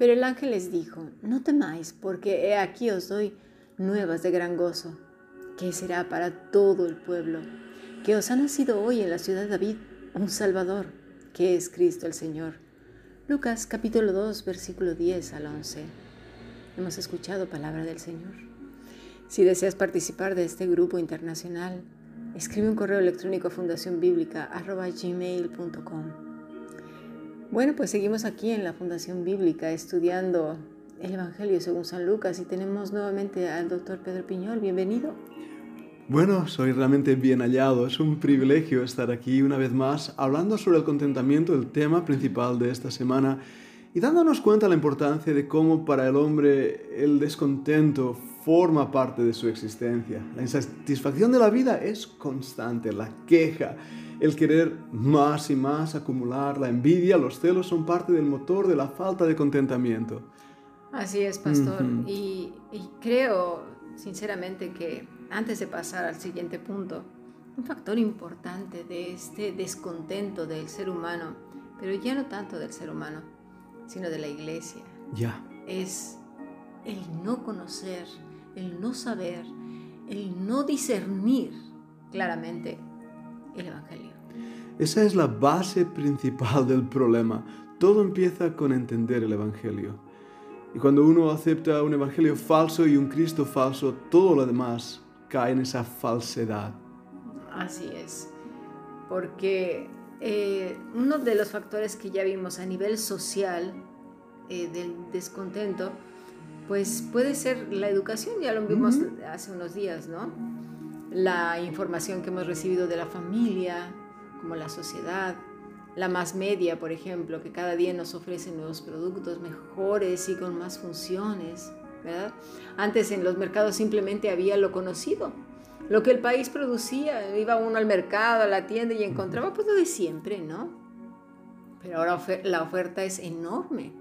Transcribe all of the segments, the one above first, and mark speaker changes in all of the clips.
Speaker 1: Pero el ángel les dijo, no temáis, porque he aquí os doy nuevas de gran gozo, que será para todo el pueblo, que os ha nacido hoy en la ciudad de David un Salvador, que es Cristo el Señor. Lucas capítulo 2, versículo 10 al 11. Hemos escuchado palabra del Señor. Si deseas participar de este grupo internacional, escribe un correo electrónico a fundacionbiblica.gmail.com bueno, pues seguimos aquí en la Fundación Bíblica estudiando el Evangelio según San Lucas y tenemos nuevamente al doctor Pedro Piñol. Bienvenido.
Speaker 2: Bueno, soy realmente bien hallado. Es un privilegio estar aquí una vez más hablando sobre el contentamiento, el tema principal de esta semana, y dándonos cuenta la importancia de cómo para el hombre el descontento forma parte de su existencia. La insatisfacción de la vida es constante, la queja el querer más y más acumular, la envidia, los celos son parte del motor de la falta de contentamiento.
Speaker 1: Así es, pastor. y, creo, sinceramente, que antes de pasar al siguiente punto, un factor importante de este descontento del ser humano, pero ya no tanto del ser humano, sino de la iglesia,
Speaker 2: ya.
Speaker 1: es el no conocer, el no saber, el no discernir claramente el Evangelio.
Speaker 2: Esa es la base principal del problema. Todo empieza con entender el Evangelio. Y cuando uno acepta un Evangelio falso y un Cristo falso, todo lo demás cae en esa falsedad.
Speaker 1: Así es. Porque eh, uno de los factores que ya vimos a nivel social eh, del descontento, pues puede ser la educación, ya lo vimos hace unos días, ¿no? la información que hemos recibido de la familia, como la sociedad, la más media, por ejemplo, que cada día nos ofrece nuevos productos mejores y con más funciones, ¿verdad? Antes en los mercados simplemente había lo conocido, lo que el país producía, iba uno al mercado, a la tienda y encontraba pues lo de siempre, ¿no? Pero ahora la oferta es enorme.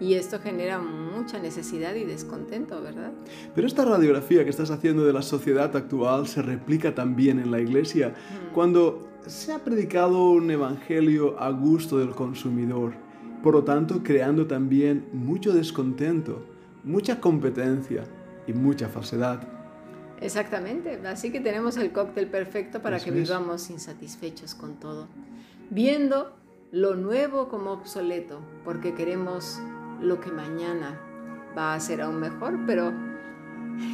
Speaker 1: Y esto genera mucha necesidad y descontento, ¿verdad?
Speaker 2: Pero esta radiografía que estás haciendo de la sociedad actual se replica también en la iglesia. Cuando se ha predicado un evangelio a gusto del consumidor, por lo tanto creando también mucho descontento, mucha competencia y mucha falsedad.
Speaker 1: Exactamente, así que tenemos el cóctel perfecto para que vivamos insatisfechos con todo, viendo lo nuevo como obsoleto, porque queremos lo que mañana va a ser aún mejor, pero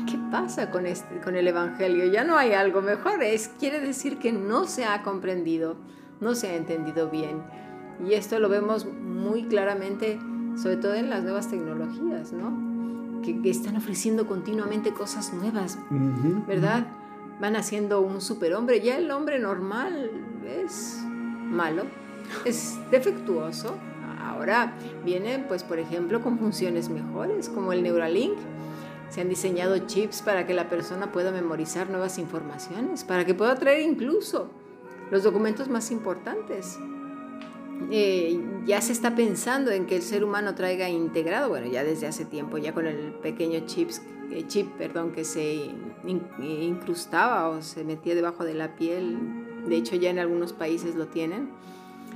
Speaker 1: ¿qué pasa con, este, con el Evangelio? Ya no hay algo mejor, es, quiere decir que no se ha comprendido, no se ha entendido bien. Y esto lo vemos muy claramente, sobre todo en las nuevas tecnologías, ¿no? Que, están ofreciendo continuamente cosas nuevas, ¿verdad? Van haciendo un superhombre. Ya el hombre normal es malo, es defectuoso, Ahora vienen, pues, por ejemplo, con funciones mejores, como el Neuralink. Se han diseñado chips para que la persona pueda memorizar nuevas informaciones, para que pueda traer incluso los documentos más importantes. Eh, ya se está pensando en que el ser humano traiga integrado, bueno, ya desde hace tiempo, ya con el pequeño chips, eh, chip perdón, que se incrustaba o se metía debajo de la piel. De hecho, ya en algunos países lo tienen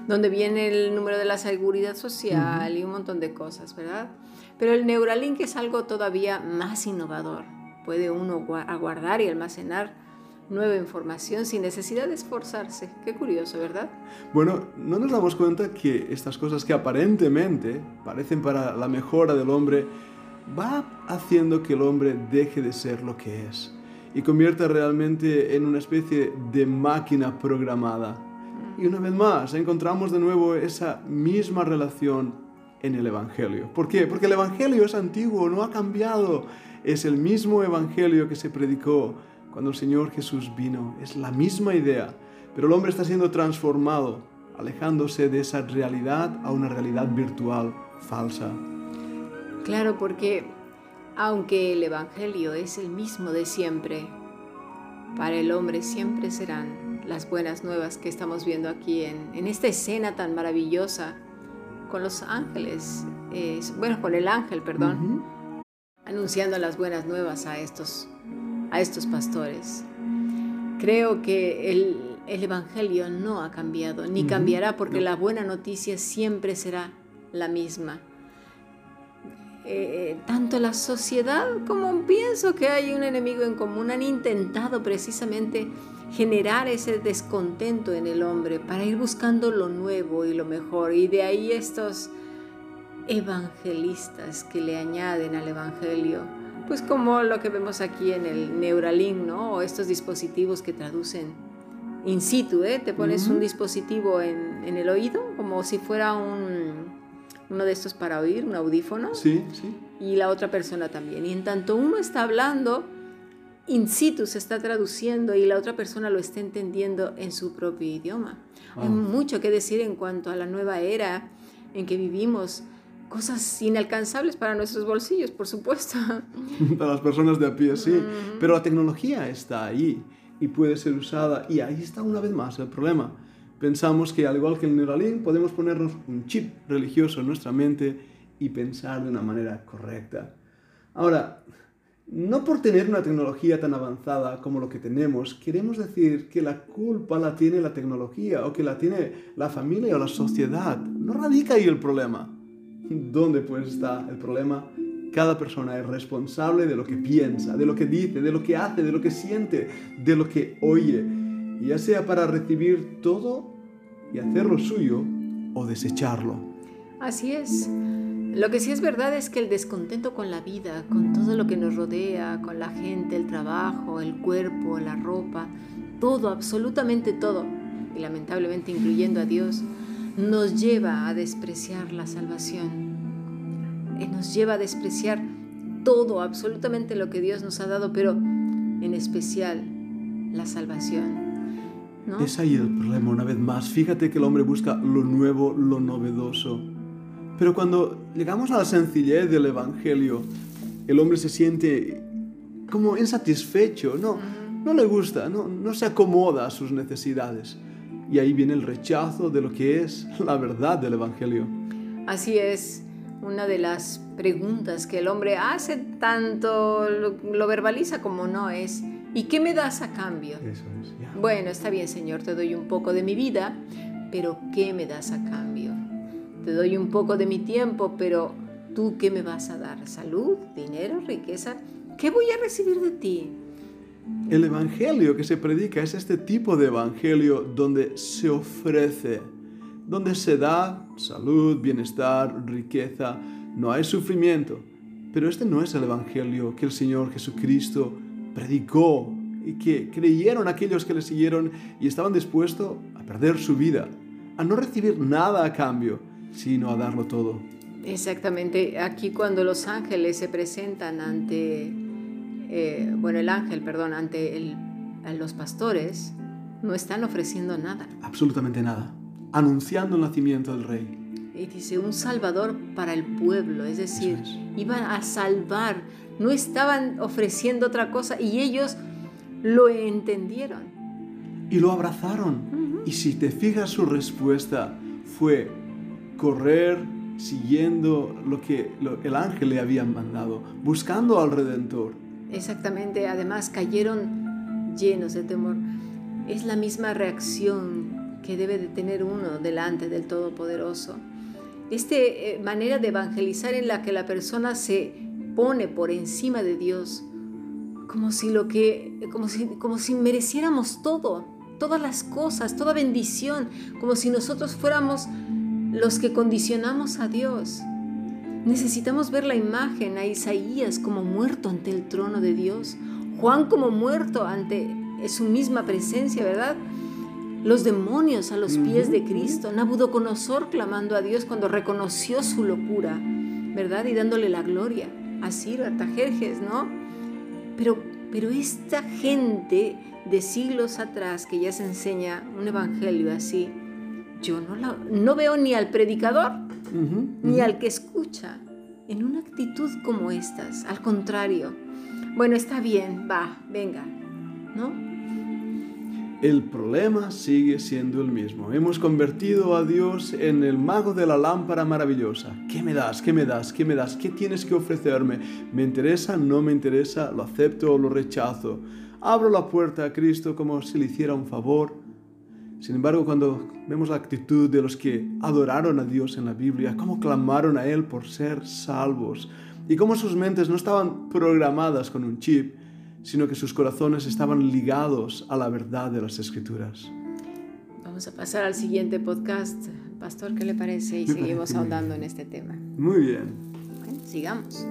Speaker 1: donde viene el número de la seguridad social y un montón de cosas, ¿verdad? Pero el Neuralink es algo todavía más innovador. Puede uno aguardar y almacenar nueva información sin necesidad de esforzarse. Qué curioso, ¿verdad?
Speaker 2: Bueno, no nos damos cuenta que estas cosas que aparentemente parecen para la mejora del hombre, va haciendo que el hombre deje de ser lo que es y convierta realmente en una especie de máquina programada y una vez más encontramos de nuevo esa misma relación en el Evangelio. ¿Por qué? Porque el Evangelio es antiguo, no ha cambiado. Es el mismo Evangelio que se predicó cuando el Señor Jesús vino. Es la misma idea, pero el hombre está siendo transformado, alejándose de esa realidad a una realidad virtual falsa.
Speaker 1: Claro, porque aunque el Evangelio es el mismo de siempre, para el hombre siempre serán las buenas nuevas que estamos viendo aquí en, esta escena tan maravillosa con los ángeles, bueno, con el ángel, perdón, anunciando las buenas nuevas a estos, a estos pastores. Creo que el, Evangelio no ha cambiado, ni cambiará, porque la buena noticia siempre será la misma. eh, tanto la sociedad como pienso que hay un enemigo en común han intentado precisamente generar ese descontento en el hombre para ir buscando lo nuevo y lo mejor. Y de ahí estos evangelistas que le añaden al Evangelio, pues como lo que vemos aquí en el Neuralink, ¿no? O estos dispositivos que traducen in situ, ¿eh? Te pones un dispositivo en, en, el oído como si fuera un, uno de estos para oír, un audífono.
Speaker 2: Sí, sí.
Speaker 1: Y la otra persona también. Y en tanto uno está hablando, in situ se está traduciendo y la otra persona lo está entendiendo en su propio idioma. Hay ah. mucho que decir en cuanto a la nueva era en que vivimos cosas inalcanzables para nuestros bolsillos, por supuesto.
Speaker 2: para las personas de a pie, sí. Pero la tecnología está ahí y puede ser usada. Y ahí está una vez más el problema. Pensamos que al igual que el Neuralink podemos ponernos un chip religioso en nuestra mente y pensar de una manera correcta. Ahora, no por tener una tecnología tan avanzada como lo que tenemos, queremos decir que la culpa la tiene la tecnología o que la tiene la familia o la sociedad. No radica ahí el problema. ¿Dónde pues está el problema? Cada persona es responsable de lo que piensa, de lo que dice, de lo que hace, de lo que siente, de lo que oye, ya sea para recibir todo y hacerlo suyo o desecharlo.
Speaker 1: Así es. Lo que sí es verdad es que el descontento con la vida, con todo lo que nos rodea, con la gente, el trabajo, el cuerpo, la ropa, todo, absolutamente todo, y lamentablemente incluyendo a Dios, nos lleva a despreciar la salvación. Nos lleva a despreciar todo, absolutamente lo que Dios nos ha dado, pero en especial la salvación.
Speaker 2: Es ahí el problema una vez más. Fíjate que el hombre busca lo nuevo, lo novedoso. Pero cuando llegamos a la sencillez del Evangelio, el hombre se siente como insatisfecho, no, no le gusta, no, no se acomoda a sus necesidades. Y ahí viene el rechazo de lo que es la verdad del Evangelio.
Speaker 1: Así es, una de las preguntas que el hombre hace tanto, lo, verbaliza como no, es, ¿y qué me das a cambio?
Speaker 2: Eso es,
Speaker 1: Bueno, está bien, Señor, te doy un poco de mi vida, pero ¿qué me das a cambio? Te doy un poco de mi tiempo, pero ¿tú qué me vas a dar? ¿Salud? ¿Dinero? ¿Riqueza? ¿Qué voy a recibir de ti?
Speaker 2: El evangelio que se predica es este tipo de evangelio donde se ofrece, donde se da salud, bienestar, riqueza, no hay sufrimiento. Pero este no es el evangelio que el Señor Jesucristo predicó y que creyeron aquellos que le siguieron y estaban dispuestos a perder su vida, a no recibir nada a cambio, sino a darlo todo.
Speaker 1: Exactamente, aquí cuando los ángeles se presentan ante eh, bueno, el ángel, perdón, ante los pastores, no están ofreciendo nada.
Speaker 2: Absolutamente nada. Anunciando el nacimiento del rey.
Speaker 1: Y dice, un salvador para el pueblo, es decir, iban a salvar, no estaban ofreciendo otra cosa y ellos lo entendieron.
Speaker 2: Y lo abrazaron. Y si te fijas su respuesta fue correr siguiendo lo que el ángel le había mandado, buscando al Redentor.
Speaker 1: Exactamente, además cayeron llenos de temor. Es la misma reacción que debe de tener uno delante del Todopoderoso. Esta eh, manera de evangelizar en la que la persona se pone por encima de Dios, como si lo que, como si, como si mereciéramos todo, todas las cosas, toda bendición, como si nosotros fuéramos los que condicionamos a Dios. Necesitamos ver la imagen a Isaías como muerto ante el trono de Dios, Juan como muerto ante su misma presencia, ¿verdad? Los demonios a los pies de Cristo, Nabucodonosor clamando a Dios cuando reconoció su locura, ¿verdad? Y dándole la gloria a Ciro, a Tajerjes, ¿no? Pero, pero esta gente de siglos atrás que ya se enseña un evangelio así, yo no, la, no veo ni al predicador ni al que escucha en una actitud como estas. Al contrario, bueno, está bien, va, venga, ¿no?
Speaker 2: El problema sigue siendo el mismo. Hemos convertido a Dios en el mago de la lámpara maravillosa. ¿Qué me das? ¿Qué me das? ¿Qué me das? ¿Qué tienes que ofrecerme? ¿Me interesa? ¿No me interesa? ¿Lo acepto o lo rechazo? Abro la puerta a Cristo como si le hiciera un favor sin embargo, cuando vemos la actitud de los que adoraron a Dios en la Biblia, cómo clamaron a Él por ser salvos, y cómo sus mentes no estaban programadas con un chip, sino que sus corazones estaban ligados a la verdad de las escrituras.
Speaker 1: Vamos a pasar al siguiente podcast. Pastor, ¿qué le parece? Y seguimos ahondando en este tema.
Speaker 2: Muy bien.
Speaker 1: sigamos.